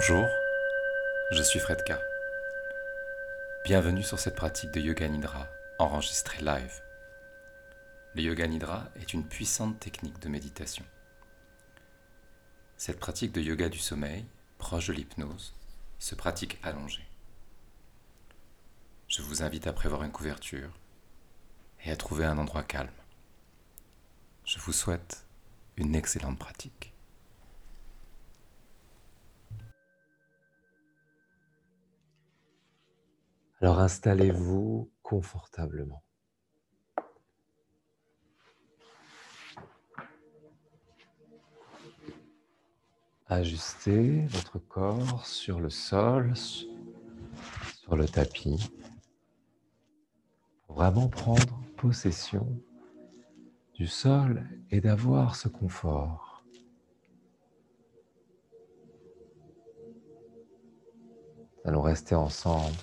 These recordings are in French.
Bonjour, je suis Fredka. Bienvenue sur cette pratique de Yoga Nidra enregistrée live. Le Yoga Nidra est une puissante technique de méditation. Cette pratique de yoga du sommeil, proche de l'hypnose, se pratique allongée. Je vous invite à prévoir une couverture et à trouver un endroit calme. Je vous souhaite une excellente pratique. Alors installez-vous confortablement. Ajustez votre corps sur le sol, sur le tapis, pour vraiment prendre possession du sol et d'avoir ce confort. Allons rester ensemble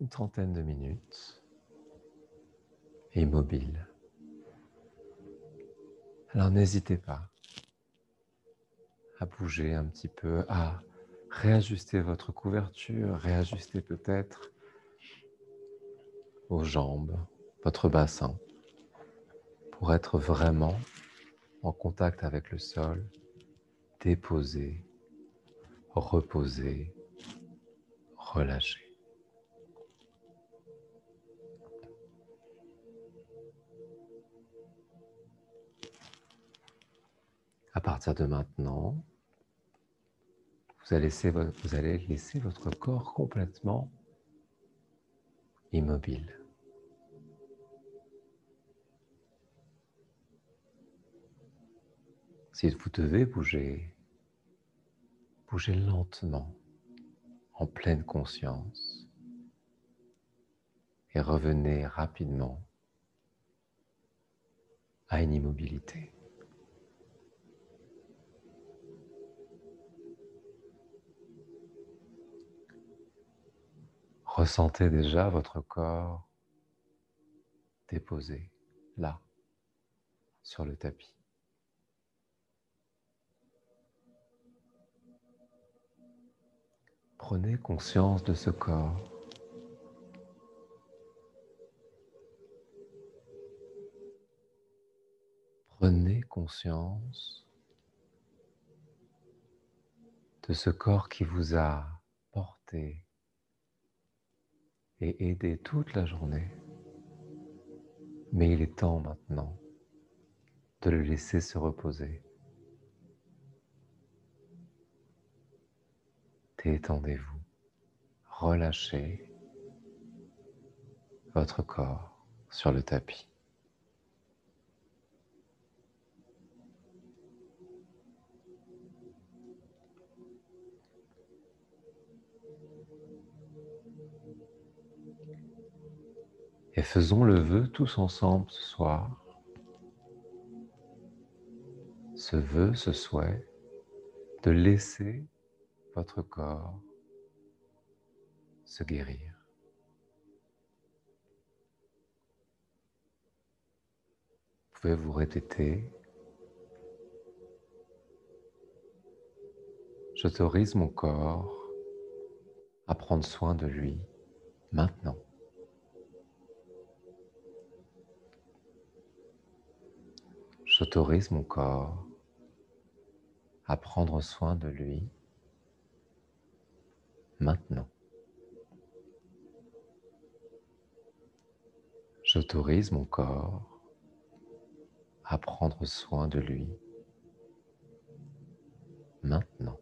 une trentaine de minutes, immobile. Alors n'hésitez pas à bouger un petit peu, à réajuster votre couverture, réajuster peut-être vos jambes, votre bassin, pour être vraiment en contact avec le sol, déposé, reposé, relâché. À partir de maintenant, vous allez, laisser, votre corps complètement immobile. Si vous devez bouger, bougez lentement, en pleine conscience, et revenez rapidement à une immobilité. Ressentez déjà votre corps déposé là, sur le tapis. Prenez conscience de ce corps. Prenez conscience de ce corps qui vous a porté et aidé toute la journée. Mais il est temps maintenant de le laisser se reposer. Détendez-vous, relâchez votre corps sur le tapis. Et faisons le vœu tous ensemble ce soir. Ce vœu, ce souhait de laisser votre corps se guérir. Vous pouvez vous répéter. J'autorise mon corps à prendre soin de lui maintenant. J'autorise mon corps à prendre soin de lui maintenant. J'autorise mon corps à prendre soin de lui maintenant.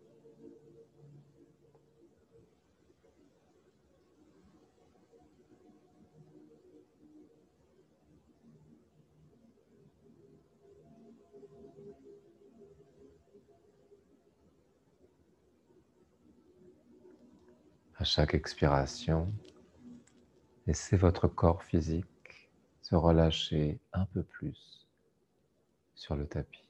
Chaque expiration, laissez votre corps physique se relâcher un peu plus sur le tapis.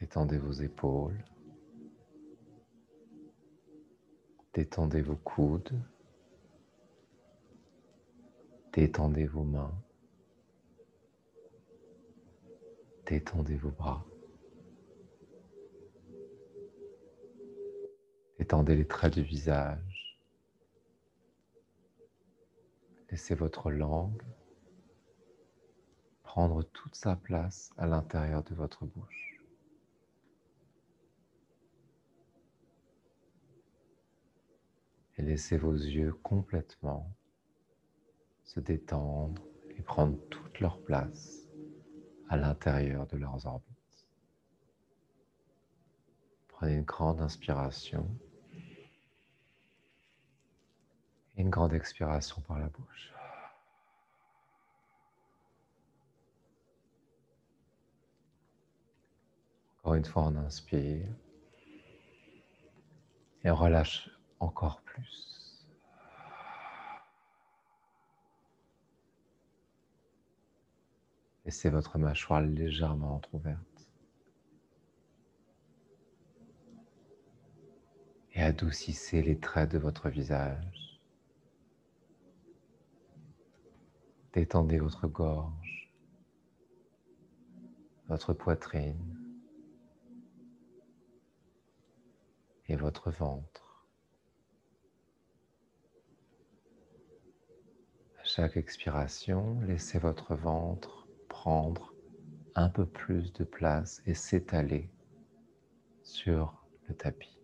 Détendez vos épaules. Détendez vos coudes. Détendez vos mains. Détendez vos bras. Détendez les traits du visage. Laissez votre langue prendre toute sa place à l'intérieur de votre bouche. Et laissez vos yeux complètement se détendre et prendre toute leur place à l'intérieur de leurs orbites. Prenez une grande inspiration et une grande expiration par la bouche. Encore une fois, on inspire et on relâche encore plus. Laissez votre mâchoire légèrement entrouverte. Et adoucissez les traits de votre visage. Détendez votre gorge, votre poitrine. et votre ventre. À chaque expiration, laissez votre ventre prendre un peu plus de place et s'étaler sur le tapis.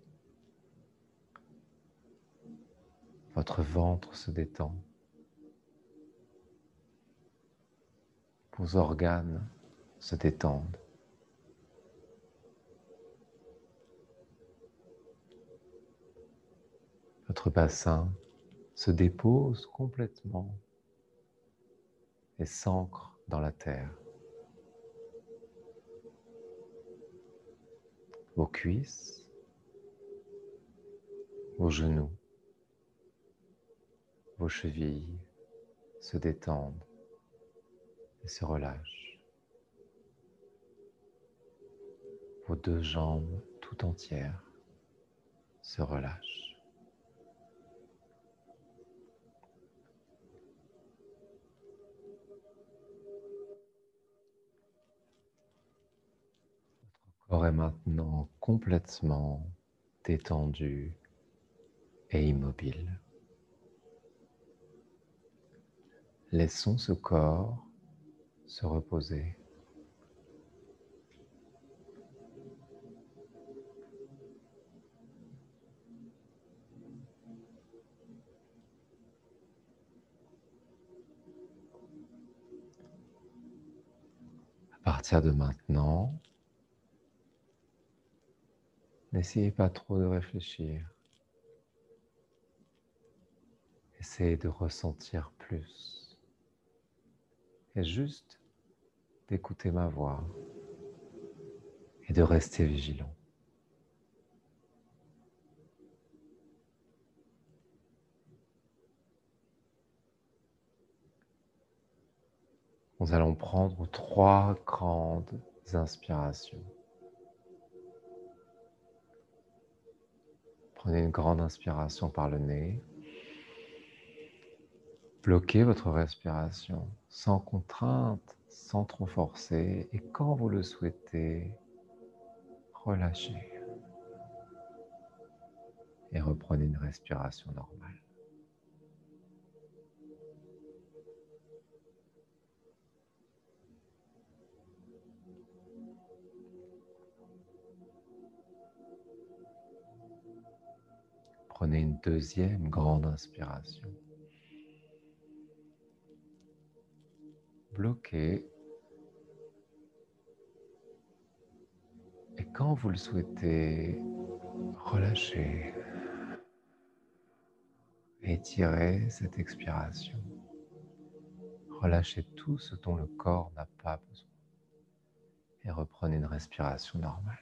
Votre ventre se détend. Vos organes se détendent. Votre bassin se dépose complètement et s'ancre dans la terre. Vos cuisses, vos genoux, vos chevilles se détendent et se relâchent. Vos deux jambes tout entières se relâchent. Corps est maintenant complètement détendu et immobile. Laissons ce corps se reposer. À partir de maintenant, N'essayez pas trop de réfléchir. Essayez de ressentir plus. Et juste d'écouter ma voix et de rester vigilant. Nous allons prendre trois grandes inspirations. Prenez une grande inspiration par le nez. Bloquez votre respiration sans contrainte, sans trop forcer. Et quand vous le souhaitez, relâchez. Et reprenez une respiration normale. Prenez une deuxième grande inspiration. Bloquez. Et quand vous le souhaitez, relâchez. Étirez cette expiration. Relâchez tout ce dont le corps n'a pas besoin. Et reprenez une respiration normale.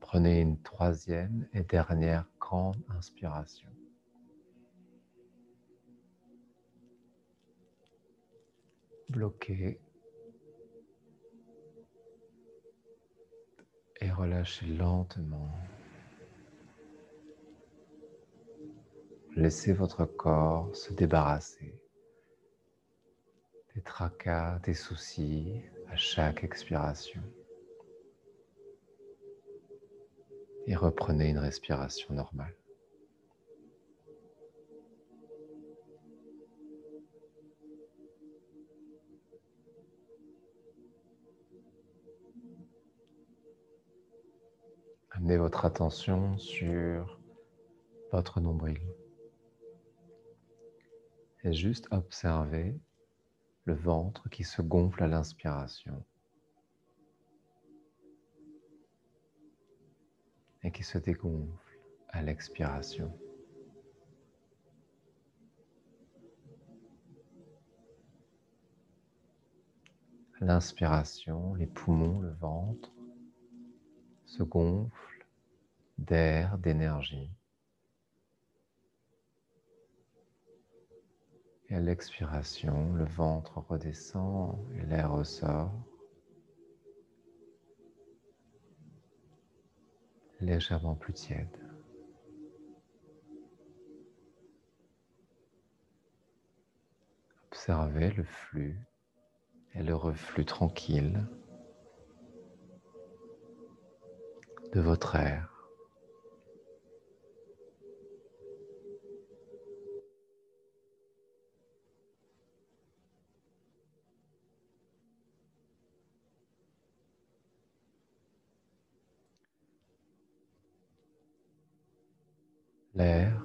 Prenez une troisième et dernière grande inspiration. Bloquez. Relâchez lentement. Laissez votre corps se débarrasser des tracas, des soucis à chaque expiration. Et reprenez une respiration normale. Amenez votre attention sur votre nombril. Et juste observez le ventre qui se gonfle à l'inspiration et qui se dégonfle à l'expiration. L'inspiration, les poumons, le ventre se gonflent d'air, d'énergie. Et à l'expiration, le ventre redescend et l'air ressort. légèrement plus tiède. Observez le flux et le reflux tranquille de votre air. L'air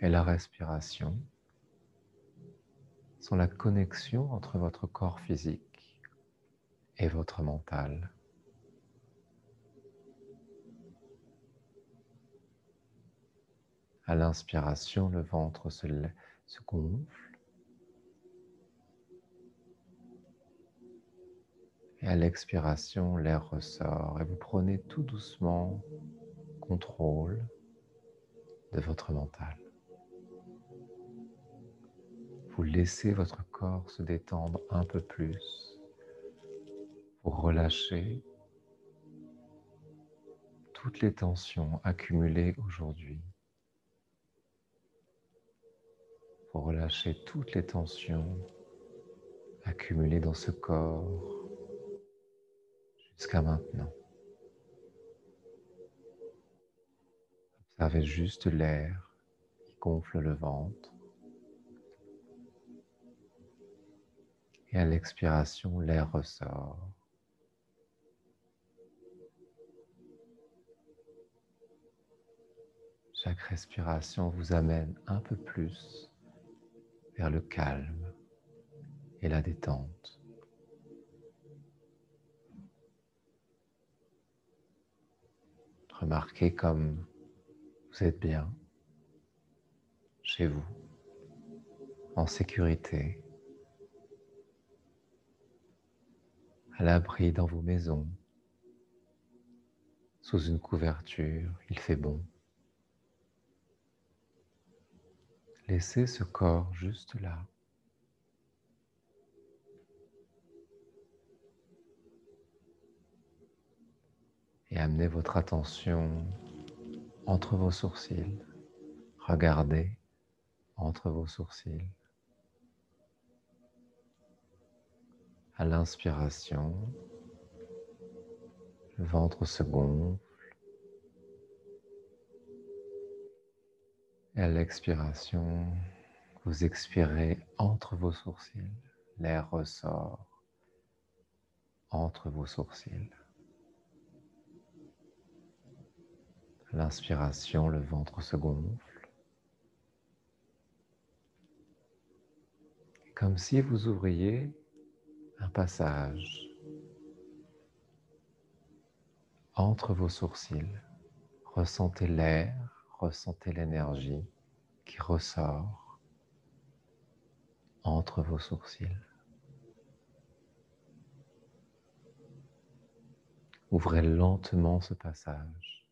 et la respiration sont la connexion entre votre corps physique et votre mental. À l'inspiration, le ventre se, se gonfle. Et à l'expiration, l'air ressort et vous prenez tout doucement contrôle de votre mental. Vous laissez votre corps se détendre un peu plus. Vous relâchez toutes les tensions accumulées aujourd'hui. Vous relâchez toutes les tensions accumulées dans ce corps jusqu'à maintenant. Observez juste l'air qui gonfle le ventre. Et à l'expiration, l'air ressort. Chaque respiration vous amène un peu plus vers le calme et la détente. Remarquez comme vous êtes bien chez vous, en sécurité, à l'abri dans vos maisons, sous une couverture, il fait bon. Laissez ce corps juste là. Et amenez votre attention entre vos sourcils. Regardez entre vos sourcils. À l'inspiration, le ventre se gonfle. Et à l'expiration, vous expirez entre vos sourcils. L'air ressort entre vos sourcils. L'inspiration, le ventre se gonfle. Comme si vous ouvriez un passage entre vos sourcils. Ressentez l'air, ressentez l'énergie qui ressort entre vos sourcils. Ouvrez lentement ce passage.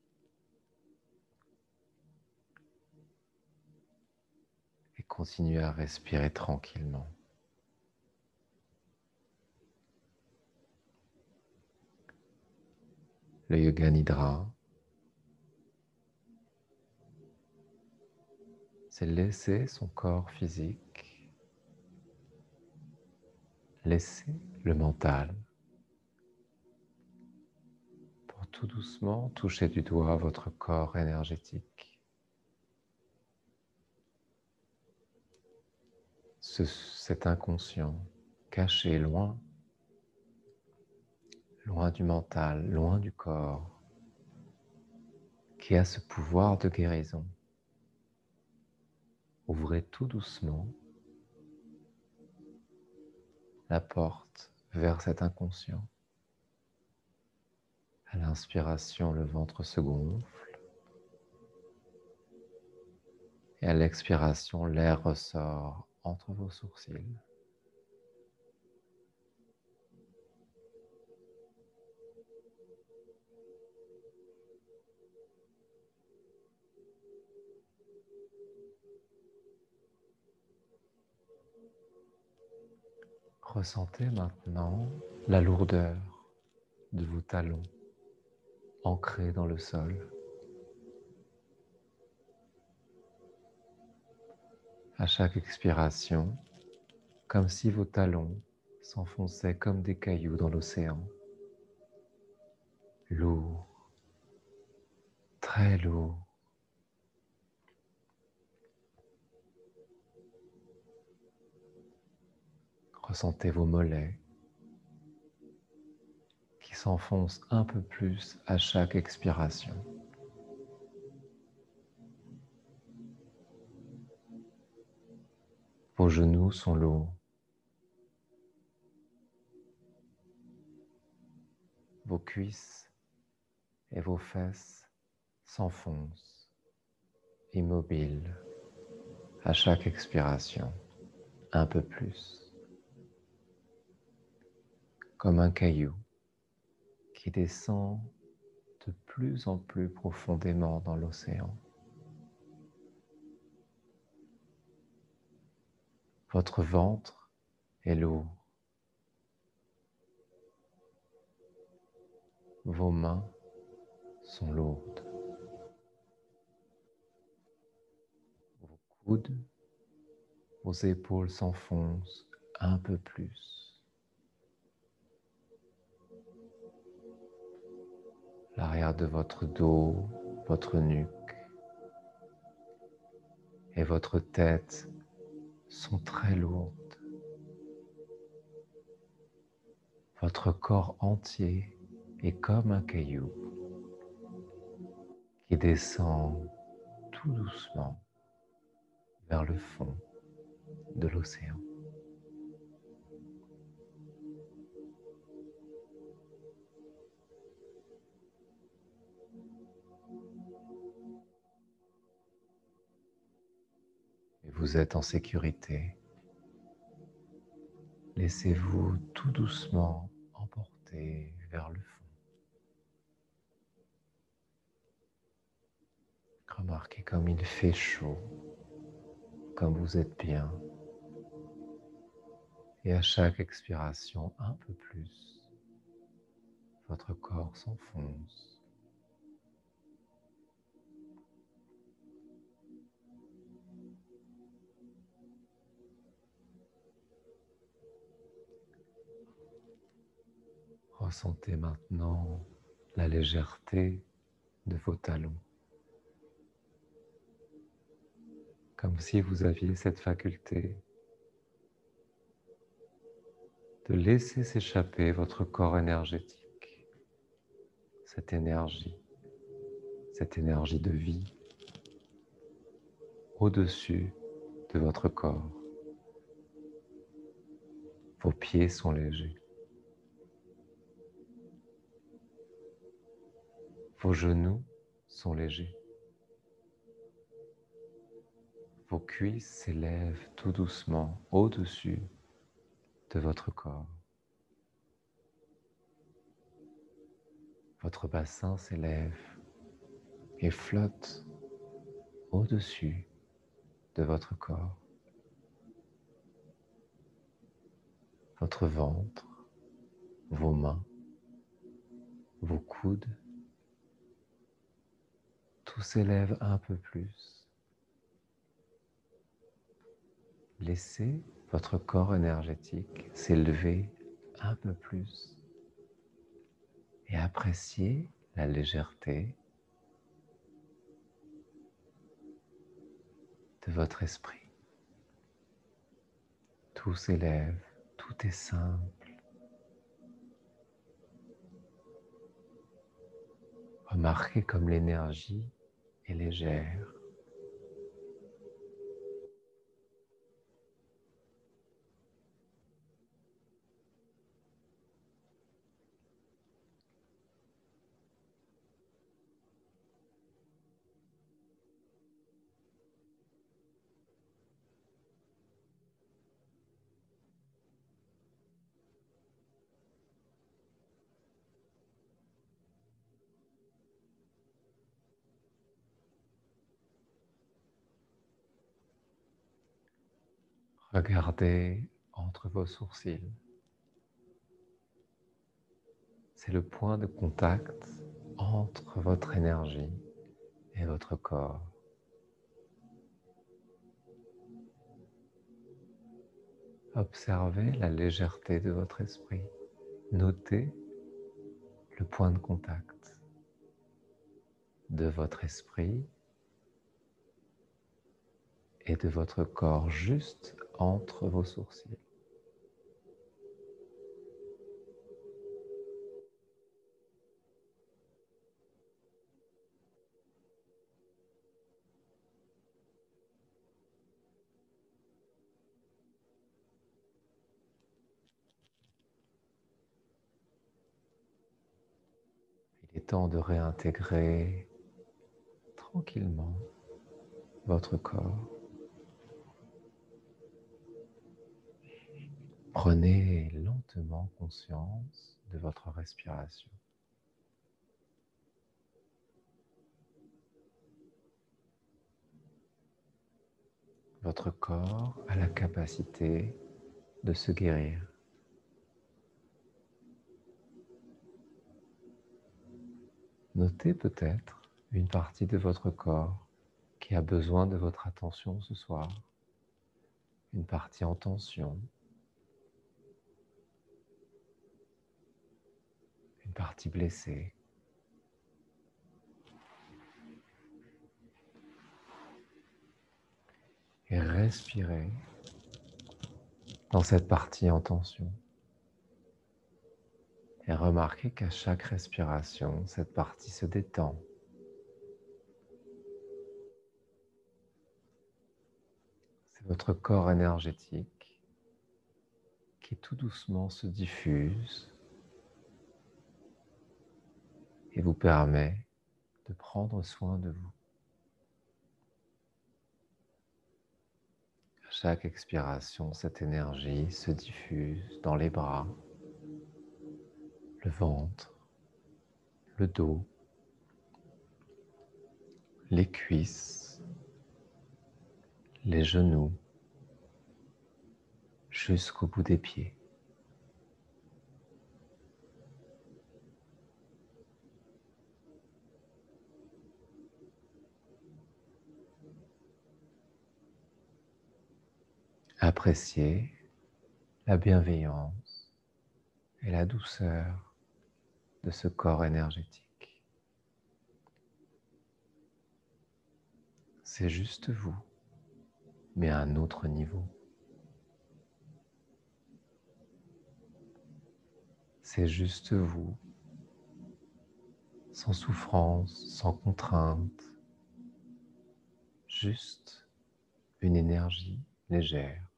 Continuez à respirer tranquillement. le Yoga Nidra, c'est laisser son corps physique, laisser le mental pour tout doucement toucher du doigt votre corps énergétique. Ce, cet inconscient caché loin loin du mental, loin du corps, qui a ce pouvoir de guérison. Ouvrez tout doucement la porte vers cet inconscient. À l'inspiration, le ventre se gonfle. Et à l'expiration, l'air ressort entre vos sourcils. Ressentez maintenant la lourdeur de vos talons ancrés dans le sol. À chaque expiration, comme si vos talons s'enfonçaient comme des cailloux dans l'océan. Lourd, très lourd. Ressentez vos mollets qui s'enfoncent un peu plus à chaque expiration. Vos genoux sont lourds. Vos cuisses et vos fesses s'enfoncent immobiles à chaque expiration, un peu plus comme un caillou qui descend de plus en plus profondément dans l'océan. Votre ventre est lourd. Vos mains sont lourdes. Vos coudes, vos épaules s'enfoncent un peu plus. l'arrière de votre dos, votre nuque et votre tête sont très lourdes. Votre corps entier est comme un caillou qui descend tout doucement vers le fond de l'océan. Vous êtes en sécurité. Laissez-vous tout doucement emporter vers le fond. Remarquez comme il fait chaud, comme vous êtes bien. Et à chaque expiration, un peu plus, votre corps s'enfonce Ressentez maintenant la légèreté de vos talons. Comme si vous aviez cette faculté de laisser s'échapper votre corps énergétique, cette énergie, cette énergie de vie au-dessus de votre corps. Vos pieds sont légers. Vos genoux sont légers. Vos cuisses s'élèvent tout doucement au-dessus de votre corps. Votre bassin s'élève et flotte au-dessus de votre corps. Votre ventre, vos mains, vos coudes tout s'élève un peu plus. Laissez votre corps énergétique s'élever un peu plus et appréciez la légèreté de votre esprit. Tout s'élève, tout est simple. Remarquez comme l'énergie est légère. Regardez entre vos sourcils. C'est le point de contact entre votre énergie et votre corps. Observez la légèreté de votre esprit. Notez le point de contact de votre esprit et de votre corps juste entre vos sourcils. Il est temps de réintégrer tranquillement votre corps. Prenez lentement conscience de votre respiration. Votre corps a la capacité de se guérir. Notez peut-être une partie de votre corps qui a besoin de votre attention ce soir, une partie en tension, partie blessée. Et respirez dans cette partie en tension. Et remarquez qu'à chaque respiration, cette partie se détend. C'est votre corps énergétique qui tout doucement se diffuse et vous permet de prendre soin de vous. À chaque expiration, cette énergie se diffuse dans les bras, le ventre, le dos, les cuisses, les genoux, jusqu'au bout des pieds. Appréciez la bienveillance et la douceur de ce corps énergétique. C'est juste vous, mais à un autre niveau. C'est juste vous, sans souffrance, sans contrainte, juste une énergie légère.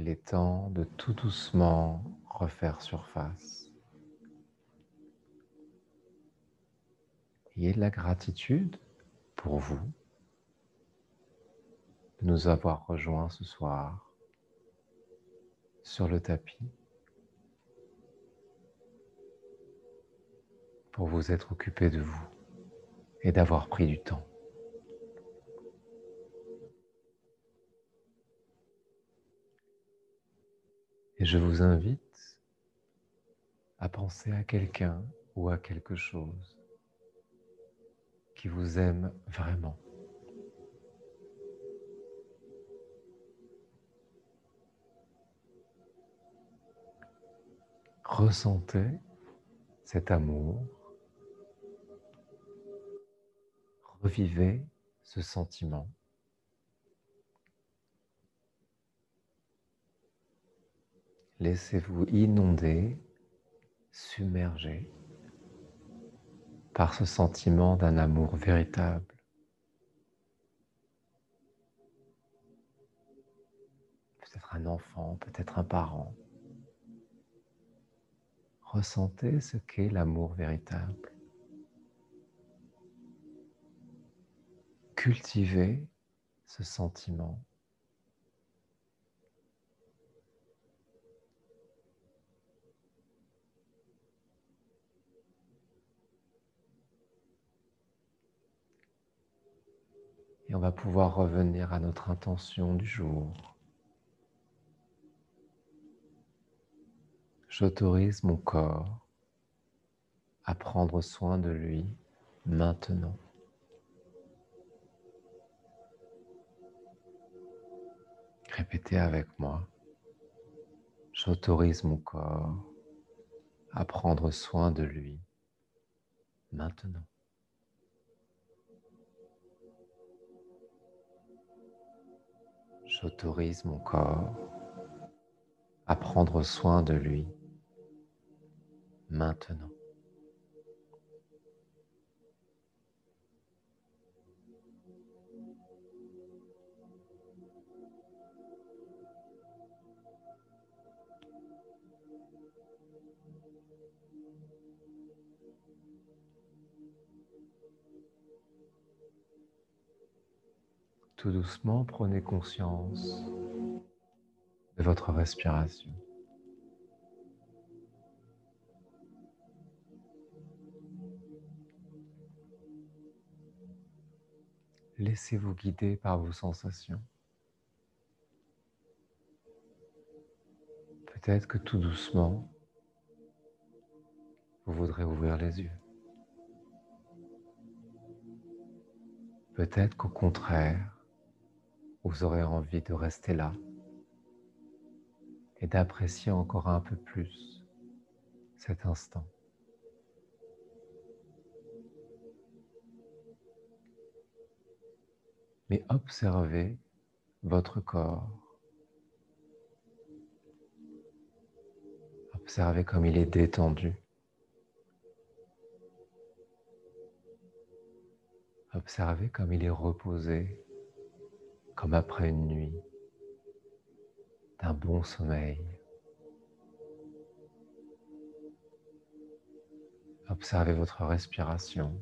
Il est temps de tout doucement refaire surface. Ayez de la gratitude pour vous de nous avoir rejoints ce soir sur le tapis pour vous être occupé de vous et d'avoir pris du temps. Et je vous invite à penser à quelqu'un ou à quelque chose qui vous aime vraiment. Ressentez cet amour. Revivez ce sentiment. Laissez-vous inonder, submerger par ce sentiment d'un amour véritable. Peut-être un enfant, peut-être un parent. Ressentez ce qu'est l'amour véritable. Cultivez ce sentiment. Et on va pouvoir revenir à notre intention du jour. J'autorise mon corps à prendre soin de lui maintenant. Répétez avec moi. J'autorise mon corps à prendre soin de lui maintenant. J'autorise mon corps à prendre soin de lui maintenant. Tout doucement, prenez conscience de votre respiration. Laissez-vous guider par vos sensations. Peut-être que tout doucement, vous voudrez ouvrir les yeux. Peut-être qu'au contraire, vous aurez envie de rester là et d'apprécier encore un peu plus cet instant. mais observez votre corps. Observez comme il est détendu. Observez comme il est reposé, comme après une nuit d'un bon sommeil. Observez votre respiration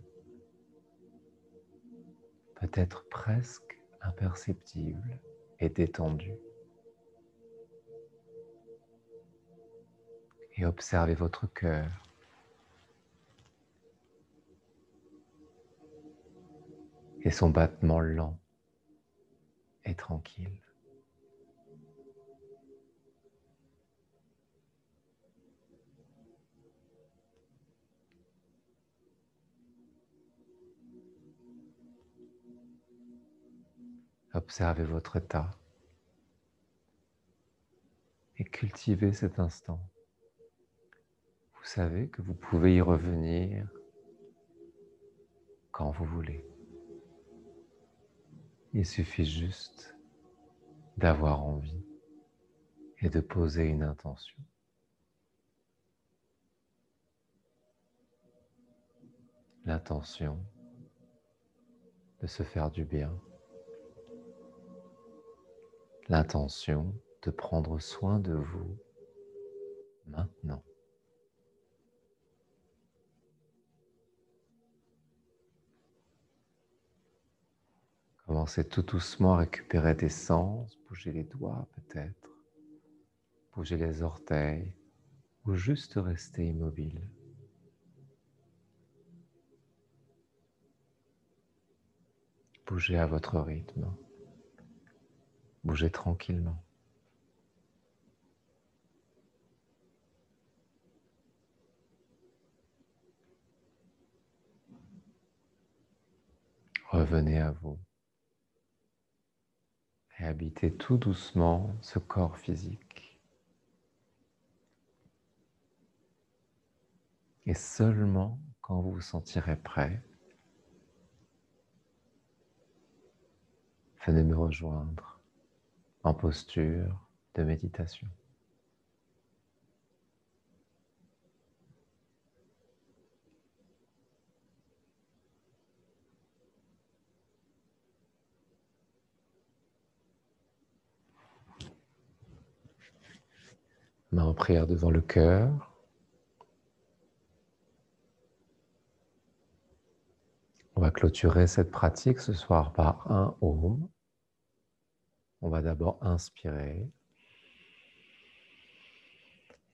peut-être presque imperceptible et détendu. Et observez votre cœur. Et son battement lent et tranquille. Observez votre état et cultivez cet instant. Vous savez que vous pouvez y revenir quand vous voulez. Il suffit juste d'avoir envie et de poser une intention. L'intention de se faire du bien l'intention de prendre soin de vous maintenant. Commencez tout doucement à récupérer tes sens, bougez les doigts peut-être, bougez les orteils ou juste restez immobile. Bougez à votre rythme, bougez tranquillement. Revenez à vous et habitez tout doucement ce corps physique. Et seulement quand vous vous sentirez prêt, venez me rejoindre en posture de méditation. Main en prière devant le cœur. On va clôturer cette pratique ce soir par un Om. On va d'abord inspirer.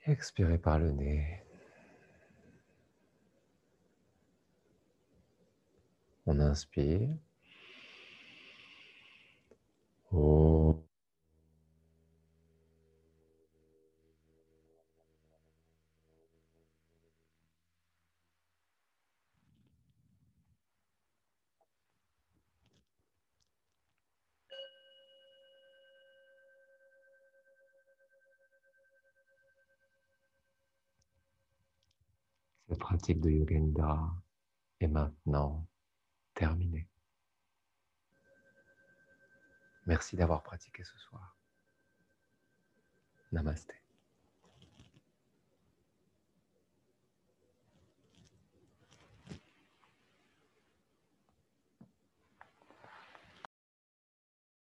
Expirer par le nez. On inspire. Pratique de Yoga est maintenant terminée. Merci d'avoir pratiqué ce soir. Namaste.